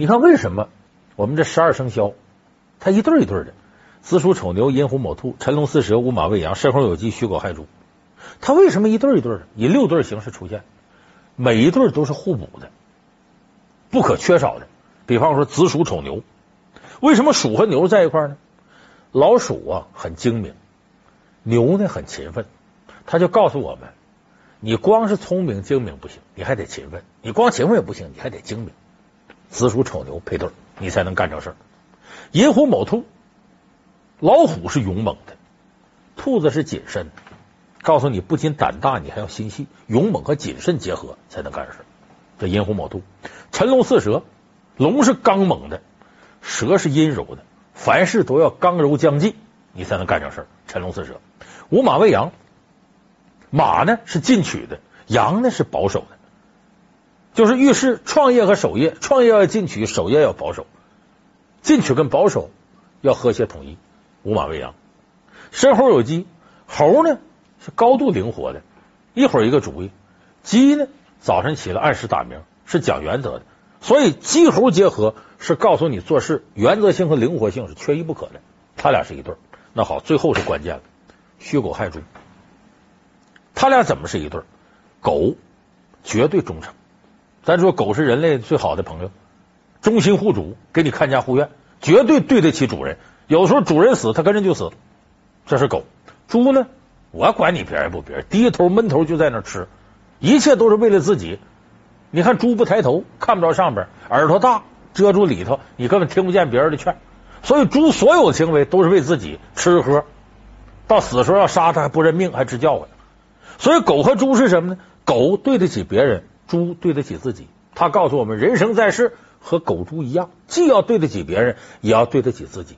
你看为什么我们这十二生肖它一对一对的？子鼠丑牛寅虎卯兔辰龙巳蛇午马未羊申猴酉鸡戌狗亥猪，它为什么一对一对的？以六对形式出现，每一对都是互补的，不可缺少的。比方说子鼠丑牛，为什么鼠和牛在一块呢？老鼠啊很精明，牛呢很勤奋，他就告诉我们：你光是聪明精明不行，你还得勤奋；你光勤奋也不行，你还得精明。子鼠丑牛配对，你才能干成事儿。寅虎卯兔，老虎是勇猛的，兔子是谨慎的。告诉你，不仅胆大，你还要心细，勇猛和谨慎结合才能干成事。这寅虎卯兔，辰龙巳蛇，龙是刚猛的，蛇是阴柔的。凡事都要刚柔将济，你才能干成事儿。辰龙巳蛇，午马未羊，马呢是进取的，羊呢是保守的，就是遇事创业和守业，创业要进取，守业要保守，进取跟保守要和谐统一。五马未羊，申猴有鸡，猴呢是高度灵活的，一会儿一个主意；鸡呢早晨起来按时打鸣，是讲原则的。所以鸡猴结合是告诉你做事原则性和灵活性是缺一不可的，他俩是一对那好，最后是关键了，戌狗亥猪，他俩怎么是一对狗绝对忠诚，咱说狗是人类最好的朋友，忠心护主，给你看家护院，绝对对得起主人。有时候主人死，它跟着就死，这是狗。猪呢，我管你别人不别人，低头闷头就在那吃，一切都是为了自己。你看猪不抬头，看不着上边，耳朵大遮住里头，你根本听不见别人的劝。所以猪所有行为都是为自己吃喝，到死时候要杀它还不认命，还直叫唤。所以狗和猪是什么呢？狗对得起别人，猪对得起自己。他告诉我们，人生在世和狗猪一样，既要对得起别人，也要对得起自己。